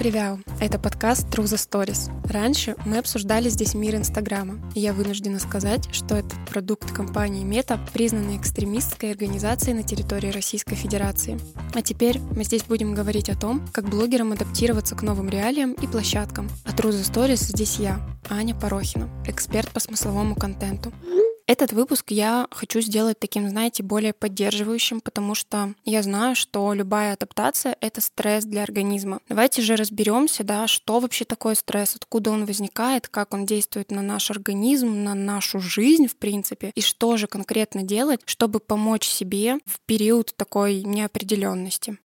Привет! Это подкаст True the Stories. Раньше мы обсуждали здесь мир Инстаграма, и я вынуждена сказать, что этот продукт компании Мета, признанной экстремистской организацией на территории Российской Федерации. А теперь мы здесь будем говорить о том, как блогерам адаптироваться к новым реалиям и площадкам. А True the Stories здесь я, Аня Порохина, эксперт по смысловому контенту. Этот выпуск я хочу сделать таким, знаете, более поддерживающим, потому что я знаю, что любая адаптация — это стресс для организма. Давайте же разберемся, да, что вообще такое стресс, откуда он возникает, как он действует на наш организм, на нашу жизнь, в принципе, и что же конкретно делать, чтобы помочь себе в период такой неопределенности.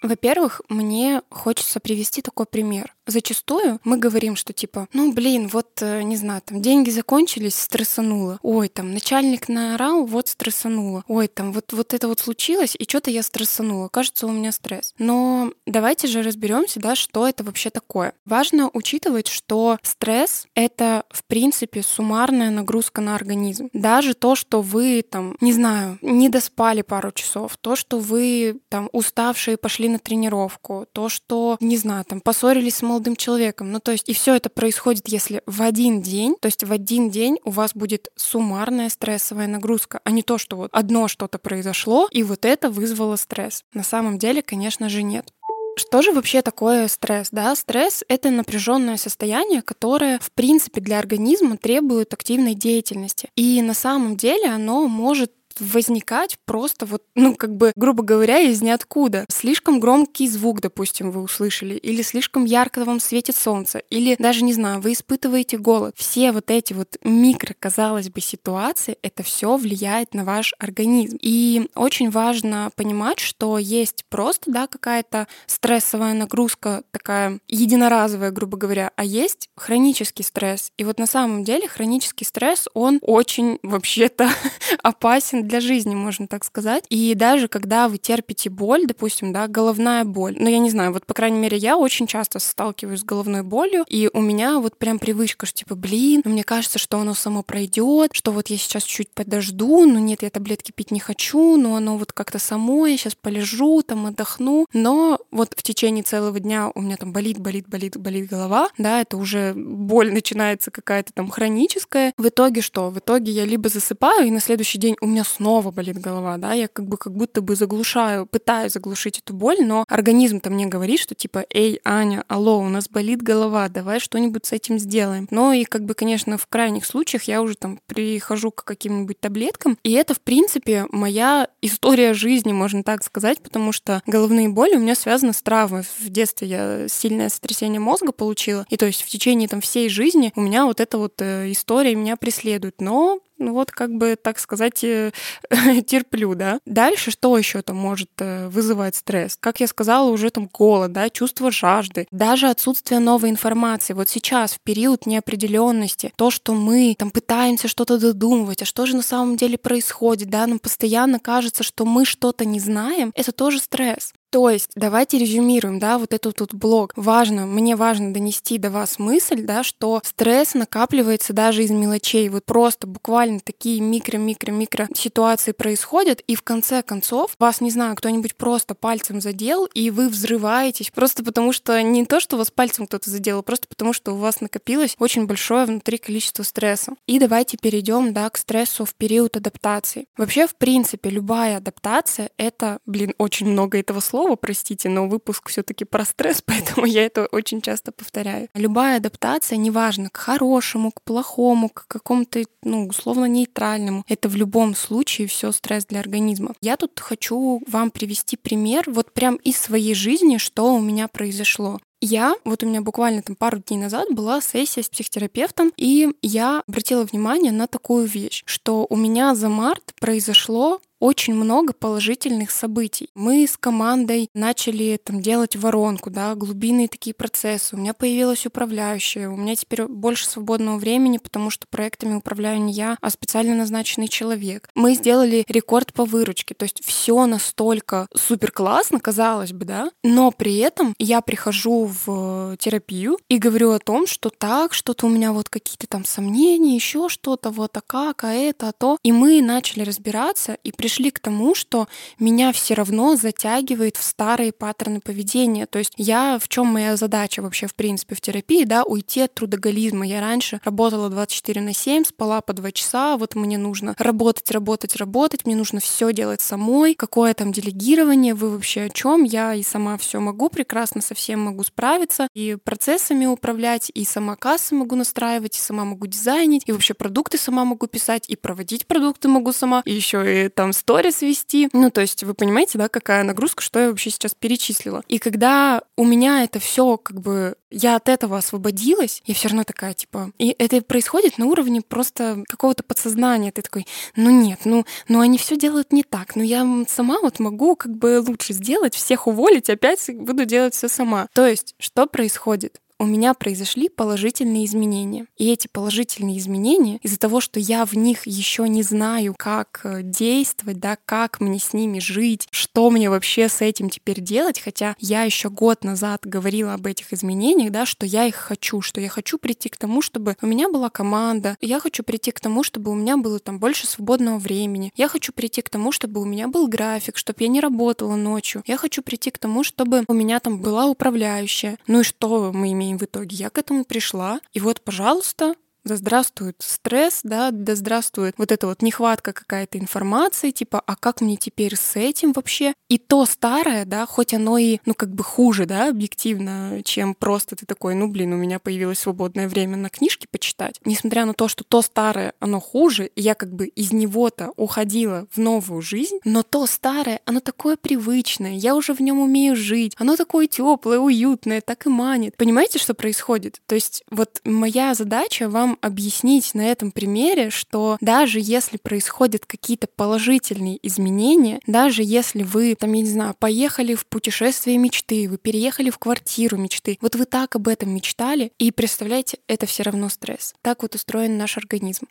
Во-первых, мне хочется привести такой пример. Зачастую мы говорим, что типа, ну блин, вот, э, не знаю, там деньги закончились, стрессануло. Ой, там начальник наорал, вот стрессануло. Ой, там вот, вот это вот случилось, и что-то я стрессанула. Кажется, у меня стресс. Но давайте же разберемся, да, что это вообще такое. Важно учитывать, что стресс — это, в принципе, суммарная нагрузка на организм. Даже то, что вы там, не знаю, не доспали пару часов, то, что вы там уставшие пошли на тренировку, то, что, не знаю, там поссорились с молодым человеком. Ну, то есть, и все это происходит, если в один день, то есть в один день у вас будет суммарная стрессовая нагрузка, а не то, что вот одно что-то произошло, и вот это вызвало стресс. На самом деле, конечно же, нет. Что же вообще такое стресс? Да, стресс — это напряженное состояние, которое, в принципе, для организма требует активной деятельности. И на самом деле оно может возникать просто вот, ну, как бы, грубо говоря, из ниоткуда. Слишком громкий звук, допустим, вы услышали, или слишком ярко вам светит солнце, или даже, не знаю, вы испытываете голод. Все вот эти вот микро, казалось бы, ситуации, это все влияет на ваш организм. И очень важно понимать, что есть просто, да, какая-то стрессовая нагрузка, такая единоразовая, грубо говоря, а есть хронический стресс. И вот на самом деле хронический стресс, он очень вообще-то опасен для жизни, можно так сказать. И даже когда вы терпите боль, допустим, да, головная боль, ну, я не знаю, вот, по крайней мере, я очень часто сталкиваюсь с головной болью, и у меня вот прям привычка, что, типа, блин, ну, мне кажется, что оно само пройдет, что вот я сейчас чуть подожду, но нет, я таблетки пить не хочу, но оно вот как-то само, я сейчас полежу, там, отдохну, но вот в течение целого дня у меня там болит, болит, болит, болит голова, да, это уже боль начинается какая-то там хроническая. В итоге что? В итоге я либо засыпаю, и на следующий день у меня снова болит голова, да, я как бы как будто бы заглушаю, пытаюсь заглушить эту боль, но организм-то мне говорит, что типа, эй, Аня, алло, у нас болит голова, давай что-нибудь с этим сделаем. Но и как бы, конечно, в крайних случаях я уже там прихожу к каким-нибудь таблеткам, и это, в принципе, моя история жизни, можно так сказать, потому что головные боли у меня связаны с травмой. В детстве я сильное сотрясение мозга получила, и то есть в течение там всей жизни у меня вот эта вот э, история меня преследует. Но ну вот как бы, так сказать, э, терплю, да. Дальше что еще там может э, вызывать стресс? Как я сказала, уже там голод, да, чувство жажды, даже отсутствие новой информации. Вот сейчас, в период неопределенности, то, что мы там пытаемся что-то додумывать, а что же на самом деле происходит, да, нам постоянно кажется, что мы что-то не знаем, это тоже стресс. То есть давайте резюмируем, да, вот этот тут блок. Важно, мне важно донести до вас мысль, да, что стресс накапливается даже из мелочей. Вот просто буквально такие микро-микро-микро ситуации происходят, и в конце концов вас, не знаю, кто-нибудь просто пальцем задел, и вы взрываетесь просто потому, что не то, что вас пальцем кто-то задел, а просто потому, что у вас накопилось очень большое внутри количество стресса. И давайте перейдем, да, к стрессу в период адаптации. Вообще, в принципе, любая адаптация — это, блин, очень много этого слова, слова, простите, но выпуск все-таки про стресс, поэтому я это очень часто повторяю. Любая адаптация, неважно, к хорошему, к плохому, к какому-то, ну, условно нейтральному, это в любом случае все стресс для организма. Я тут хочу вам привести пример вот прям из своей жизни, что у меня произошло. Я, вот у меня буквально там пару дней назад была сессия с психотерапевтом, и я обратила внимание на такую вещь, что у меня за март произошло очень много положительных событий. Мы с командой начали там делать воронку, да, глубинные такие процессы. У меня появилась управляющая, у меня теперь больше свободного времени, потому что проектами управляю не я, а специально назначенный человек. Мы сделали рекорд по выручке, то есть все настолько супер классно, казалось бы, да, но при этом я прихожу в терапию и говорю о том, что так, что-то у меня вот какие-то там сомнения, еще что-то, вот а как, а это, а то. И мы начали разбираться, и при пришли к тому, что меня все равно затягивает в старые паттерны поведения. То есть я, в чем моя задача вообще, в принципе, в терапии, да, уйти от трудоголизма. Я раньше работала 24 на 7, спала по 2 часа, вот мне нужно работать, работать, работать, мне нужно все делать самой, какое там делегирование, вы вообще о чем? Я и сама все могу, прекрасно со всем могу справиться, и процессами управлять, и сама кассы могу настраивать, и сама могу дизайнить, и вообще продукты сама могу писать, и проводить продукты могу сама, и еще и там сторис вести. Ну, то есть вы понимаете, да, какая нагрузка, что я вообще сейчас перечислила. И когда у меня это все как бы я от этого освободилась, я все равно такая, типа, и это происходит на уровне просто какого-то подсознания. Ты такой, ну нет, ну, ну они все делают не так, но я сама вот могу как бы лучше сделать, всех уволить, опять буду делать все сама. То есть, что происходит? У меня произошли положительные изменения. И эти положительные изменения из-за того, что я в них еще не знаю, как э, действовать, да, как мне с ними жить, что мне вообще с этим теперь делать, хотя я еще год назад говорила об этих изменениях, да, что я их хочу, что я хочу прийти к тому, чтобы у меня была команда, я хочу прийти к тому, чтобы у меня было там больше свободного времени, я хочу прийти к тому, чтобы у меня был график, чтобы я не работала ночью, я хочу прийти к тому, чтобы у меня там была управляющая. Ну и что мы имеем в итоге. Я к этому пришла. И вот, пожалуйста, да здравствует стресс, да, да здравствует вот эта вот нехватка какая-то информации, типа, а как мне теперь с этим вообще? И то старое, да, хоть оно и, ну, как бы хуже, да, объективно, чем просто ты такой, ну, блин, у меня появилось свободное время на книжки почитать. Несмотря на то, что то старое, оно хуже, я как бы из него-то уходила в новую жизнь, но то старое, оно такое привычное, я уже в нем умею жить, оно такое теплое, уютное, так и манит. Понимаете, что происходит? То есть вот моя задача вам объяснить на этом примере, что даже если происходят какие-то положительные изменения, даже если вы, там, я не знаю, поехали в путешествие мечты, вы переехали в квартиру мечты, вот вы так об этом мечтали, и представляете, это все равно стресс. Так вот устроен наш организм.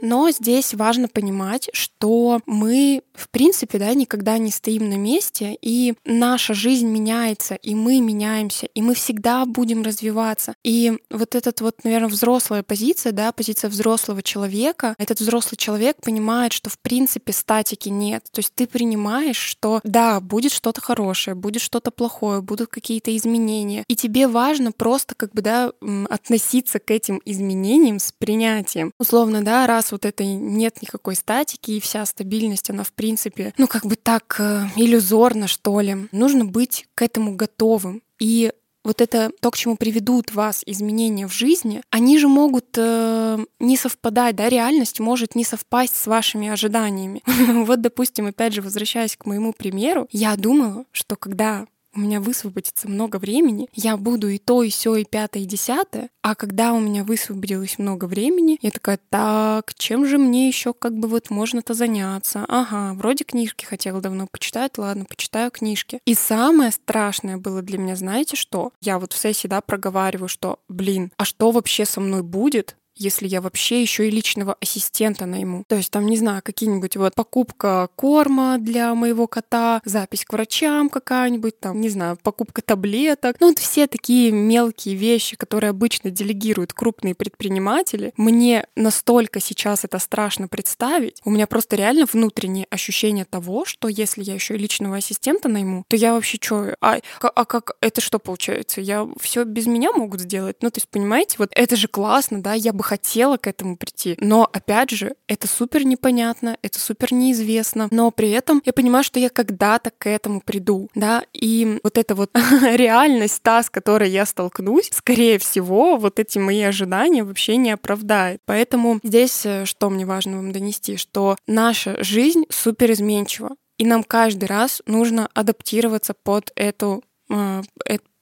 Но здесь важно понимать, что мы, в принципе, да, никогда не стоим на месте, и наша жизнь меняется, и мы меняемся, и мы всегда будем развиваться. И вот этот вот, наверное, взрослая позиция, да, позиция взрослого человека, этот взрослый человек понимает, что в принципе статики нет. То есть ты принимаешь, что да, будет что-то хорошее, будет что-то плохое, будут какие-то изменения. И тебе важно просто как бы, да, относиться к этим изменениям с принятием. Условно, да, раз вот этой нет никакой статики, и вся стабильность, она в принципе, ну как бы так э, иллюзорно, что ли. Нужно быть к этому готовым. И вот это то, к чему приведут вас изменения в жизни, они же могут э, не совпадать, да, реальность может не совпасть с вашими ожиданиями. вот, допустим, опять же, возвращаясь к моему примеру, я думала, что когда у меня высвободится много времени, я буду и то, и все, и пятое, и десятое. А когда у меня высвободилось много времени, я такая, так, чем же мне еще как бы вот можно-то заняться? Ага, вроде книжки хотела давно почитать, ладно, почитаю книжки. И самое страшное было для меня, знаете что? Я вот в сессии, да, проговариваю, что, блин, а что вообще со мной будет, если я вообще еще и личного ассистента найму. То есть там, не знаю, какие-нибудь вот покупка корма для моего кота, запись к врачам какая-нибудь, там, не знаю, покупка таблеток. Ну, вот все такие мелкие вещи, которые обычно делегируют крупные предприниматели. Мне настолько сейчас это страшно представить. У меня просто реально внутреннее ощущение того, что если я еще и личного ассистента найму, то я вообще что? А, а как это что получается? Я все без меня могут сделать? Ну, то есть, понимаете, вот это же классно, да, я бы хотела к этому прийти. Но, опять же, это супер непонятно, это супер неизвестно. Но при этом я понимаю, что я когда-то к этому приду, да, и вот эта вот реальность, та, с которой я столкнусь, скорее всего, вот эти мои ожидания вообще не оправдает. Поэтому здесь э, что мне важно вам донести, что наша жизнь супер изменчива, и нам каждый раз нужно адаптироваться под эту э,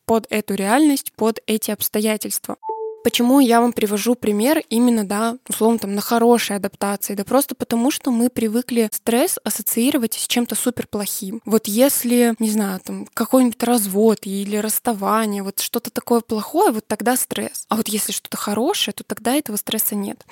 под эту реальность, под эти обстоятельства. Почему я вам привожу пример именно, да, условно, там, на хорошей адаптации? Да просто потому, что мы привыкли стресс ассоциировать с чем-то супер плохим. Вот если, не знаю, там, какой-нибудь развод или расставание, вот что-то такое плохое, вот тогда стресс. А вот если что-то хорошее, то тогда этого стресса нет.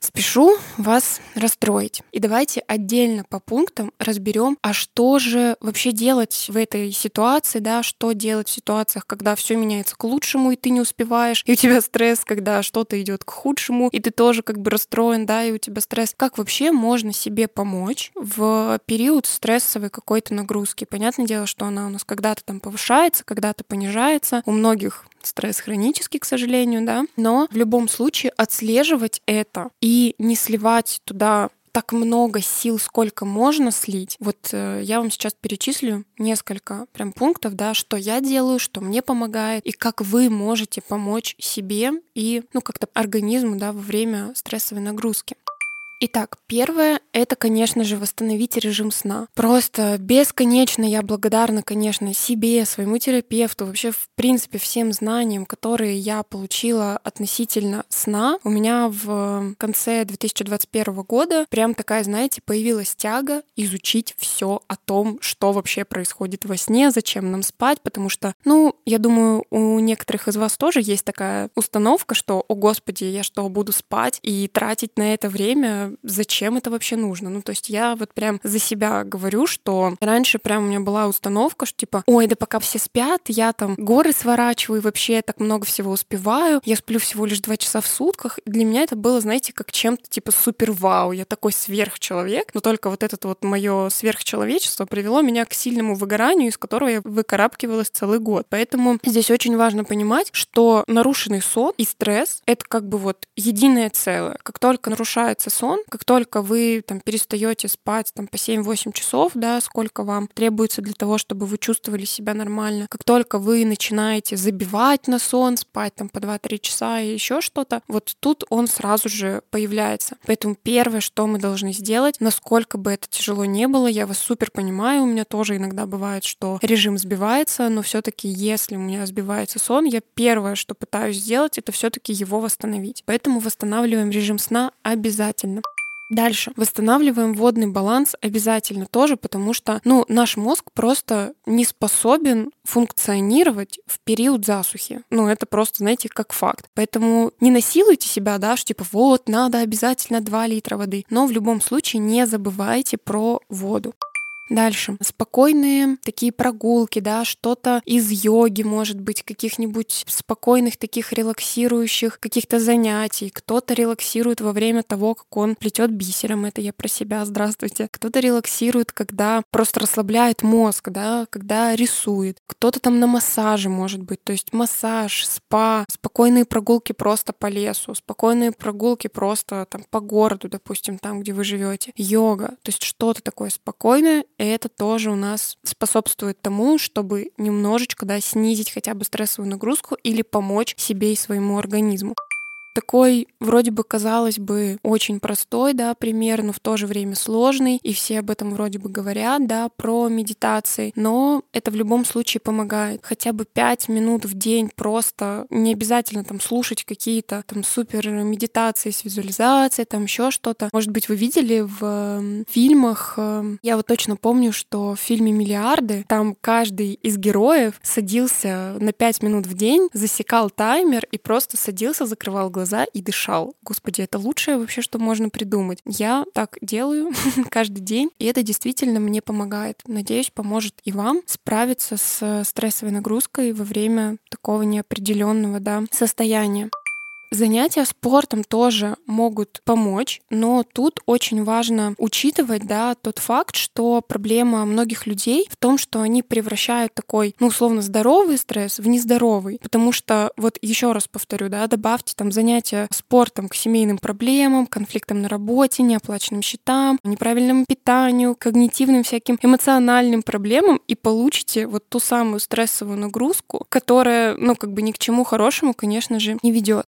Спешу вас расстроить. И давайте отдельно по пунктам разберем, а что же вообще делать в этой ситуации, да, что делать в ситуациях, когда все меняется к лучшему, и ты не успеваешь, и у тебя стресс, когда что-то идет к худшему, и ты тоже как бы расстроен, да, и у тебя стресс. Как вообще можно себе помочь в период стрессовой какой-то нагрузки? Понятное дело, что она у нас когда-то там повышается, когда-то понижается. У многих стресс хронический, к сожалению, да. Но в любом случае отслеживать это и не сливать туда так много сил, сколько можно слить. Вот э, я вам сейчас перечислю несколько прям пунктов, да, что я делаю, что мне помогает, и как вы можете помочь себе и, ну, как-то организму, да, во время стрессовой нагрузки. Итак, первое — это, конечно же, восстановить режим сна. Просто бесконечно я благодарна, конечно, себе, своему терапевту, вообще, в принципе, всем знаниям, которые я получила относительно сна. У меня в конце 2021 года прям такая, знаете, появилась тяга изучить все о том, что вообще происходит во сне, зачем нам спать, потому что, ну, я думаю, у некоторых из вас тоже есть такая установка, что, о господи, я что, буду спать и тратить на это время зачем это вообще нужно. Ну, то есть я вот прям за себя говорю, что раньше прям у меня была установка, что типа, ой, да пока все спят, я там горы сворачиваю, и вообще так много всего успеваю, я сплю всего лишь два часа в сутках. Для меня это было, знаете, как чем-то типа супер вау, я такой сверхчеловек, но только вот это вот мое сверхчеловечество привело меня к сильному выгоранию, из которого я выкарабкивалась целый год. Поэтому здесь очень важно понимать, что нарушенный сон и стресс — это как бы вот единое целое. Как только нарушается сон, как только вы там перестаете спать там по 7-8 часов, да, сколько вам требуется для того, чтобы вы чувствовали себя нормально, как только вы начинаете забивать на сон, спать там по 2-3 часа и еще что-то, вот тут он сразу же появляется. Поэтому первое, что мы должны сделать, насколько бы это тяжело не было, я вас супер понимаю, у меня тоже иногда бывает, что режим сбивается, но все-таки если у меня сбивается сон, я первое, что пытаюсь сделать, это все-таки его восстановить. Поэтому восстанавливаем режим сна обязательно. Дальше. Восстанавливаем водный баланс обязательно тоже, потому что, ну, наш мозг просто не способен функционировать в период засухи. Ну, это просто, знаете, как факт. Поэтому не насилуйте себя, да, что типа вот, надо обязательно 2 литра воды. Но в любом случае не забывайте про воду. Дальше. Спокойные такие прогулки, да, что-то из йоги, может быть, каких-нибудь спокойных таких релаксирующих каких-то занятий. Кто-то релаксирует во время того, как он плетет бисером. Это я про себя, здравствуйте. Кто-то релаксирует, когда просто расслабляет мозг, да, когда рисует. Кто-то там на массаже, может быть. То есть массаж, спа, спокойные прогулки просто по лесу, спокойные прогулки просто там по городу, допустим, там, где вы живете. Йога. То есть что-то такое спокойное, это тоже у нас способствует тому, чтобы немножечко да, снизить хотя бы стрессовую нагрузку или помочь себе и своему организму такой, вроде бы, казалось бы, очень простой, да, пример, но в то же время сложный, и все об этом вроде бы говорят, да, про медитации, но это в любом случае помогает. Хотя бы пять минут в день просто, не обязательно там слушать какие-то там супер медитации с визуализацией, там еще что-то. Может быть, вы видели в фильмах, эм, я вот точно помню, что в фильме «Миллиарды» там каждый из героев садился на пять минут в день, засекал таймер и просто садился, закрывал глаза глаза и дышал. Господи, это лучшее вообще, что можно придумать. Я так делаю каждый день, и это действительно мне помогает. Надеюсь, поможет и вам справиться с стрессовой нагрузкой во время такого неопределенного да, состояния. Занятия спортом тоже могут помочь, но тут очень важно учитывать да, тот факт, что проблема многих людей в том, что они превращают такой, ну, условно, здоровый стресс в нездоровый. Потому что, вот еще раз повторю, да, добавьте там занятия спортом к семейным проблемам, конфликтам на работе, неоплаченным счетам, неправильному питанию, когнитивным всяким эмоциональным проблемам и получите вот ту самую стрессовую нагрузку, которая, ну, как бы ни к чему хорошему, конечно же, не ведет.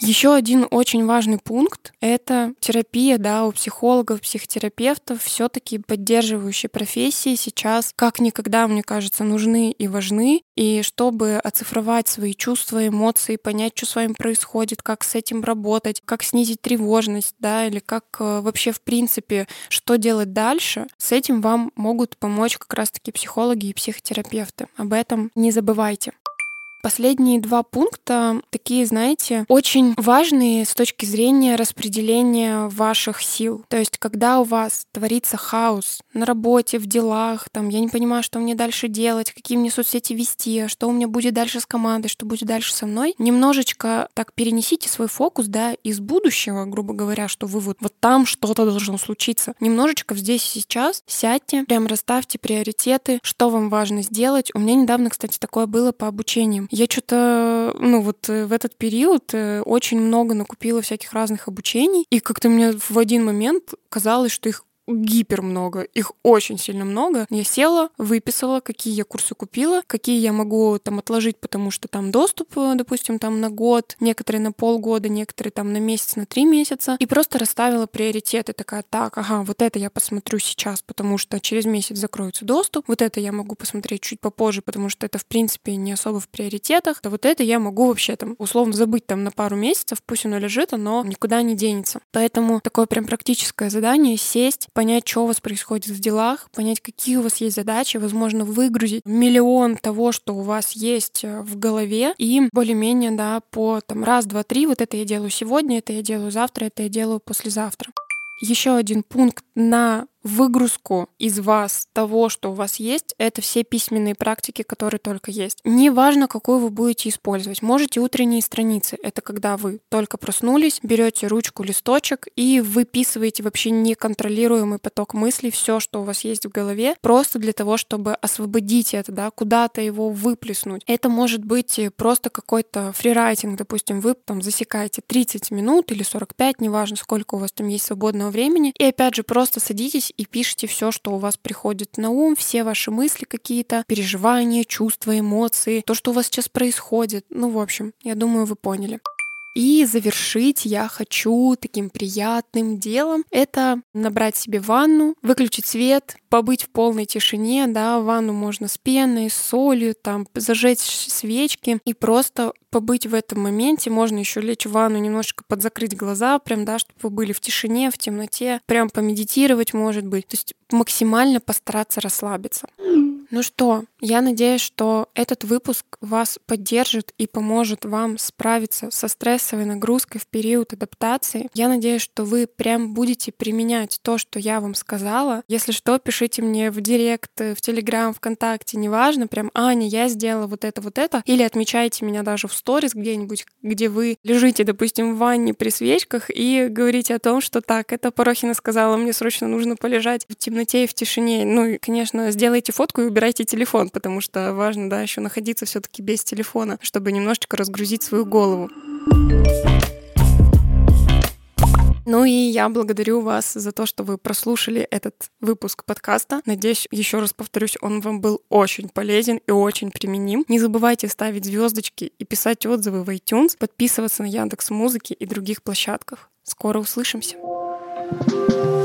Еще один очень важный пункт — это терапия, да, у психологов, психотерапевтов, все таки поддерживающие профессии сейчас как никогда, мне кажется, нужны и важны. И чтобы оцифровать свои чувства, эмоции, понять, что с вами происходит, как с этим работать, как снизить тревожность, да, или как э, вообще в принципе, что делать дальше, с этим вам могут помочь как раз-таки психологи и психотерапевты. Об этом не забывайте. Последние два пункта такие, знаете, очень важные с точки зрения распределения ваших сил. То есть, когда у вас творится хаос на работе, в делах, там, я не понимаю, что мне дальше делать, какие мне соцсети вести, что у меня будет дальше с командой, что будет дальше со мной, немножечко так перенесите свой фокус, да, из будущего, грубо говоря, что вы вот, вот там что-то должно случиться. Немножечко здесь и сейчас сядьте, прям расставьте приоритеты, что вам важно сделать. У меня недавно, кстати, такое было по обучениям. Я что-то, ну вот э, в этот период э, очень много накупила всяких разных обучений, и как-то мне в один момент казалось, что их гипер много, их очень сильно много. Я села, выписала, какие я курсы купила, какие я могу там отложить, потому что там доступ, э, допустим, там на год, некоторые на полгода, некоторые там на месяц, на три месяца, и просто расставила приоритеты. Такая, так, ага, вот это я посмотрю сейчас, потому что через месяц закроется доступ, вот это я могу посмотреть чуть попозже, потому что это, в принципе, не особо в приоритетах, а вот это я могу вообще там условно забыть там на пару месяцев, пусть оно лежит, оно никуда не денется. Поэтому такое прям практическое задание — сесть, понять, что у вас происходит в делах, понять, какие у вас есть задачи, возможно, выгрузить миллион того, что у вас есть э, в голове, и более-менее, да, по там раз, два, три, вот это я делаю сегодня, это я делаю завтра, это я делаю послезавтра. Еще один пункт на выгрузку из вас того, что у вас есть, это все письменные практики, которые только есть. Неважно, какую вы будете использовать. Можете утренние страницы. Это когда вы только проснулись, берете ручку, листочек и выписываете вообще неконтролируемый поток мыслей, все, что у вас есть в голове, просто для того, чтобы освободить это, да, куда-то его выплеснуть. Это может быть просто какой-то фрирайтинг, допустим, вы там засекаете 30 минут или 45, неважно, сколько у вас там есть свободного времени, и опять же просто садитесь и пишите все, что у вас приходит на ум, все ваши мысли какие-то, переживания, чувства, эмоции, то, что у вас сейчас происходит. Ну, в общем, я думаю, вы поняли. И завершить я хочу таким приятным делом. Это набрать себе ванну, выключить свет, побыть в полной тишине, да, ванну можно с пеной, с солью, там, зажечь свечки и просто побыть в этом моменте. Можно еще лечь в ванну, немножечко подзакрыть глаза, прям, да, чтобы вы были в тишине, в темноте, прям помедитировать, может быть. То есть максимально постараться расслабиться. Ну что, я надеюсь, что этот выпуск вас поддержит и поможет вам справиться со стрессовой нагрузкой в период адаптации. Я надеюсь, что вы прям будете применять то, что я вам сказала. Если что, пишите мне в директ, в Телеграм, ВКонтакте, неважно, прям «Аня, я сделала вот это, вот это», или отмечайте меня даже в сторис где-нибудь, где вы лежите, допустим, в ванне при свечках и говорите о том, что так, это Порохина сказала, мне срочно нужно полежать в темноте и в тишине. Ну и, конечно, сделайте фотку и убирайте потому что важно, да, еще находиться все-таки без телефона, чтобы немножечко разгрузить свою голову. Ну и я благодарю вас за то, что вы прослушали этот выпуск подкаста. Надеюсь, еще раз повторюсь, он вам был очень полезен и очень применим. Не забывайте ставить звездочки и писать отзывы в iTunes, подписываться на Яндекс Музыки и других площадках. Скоро услышимся. thank you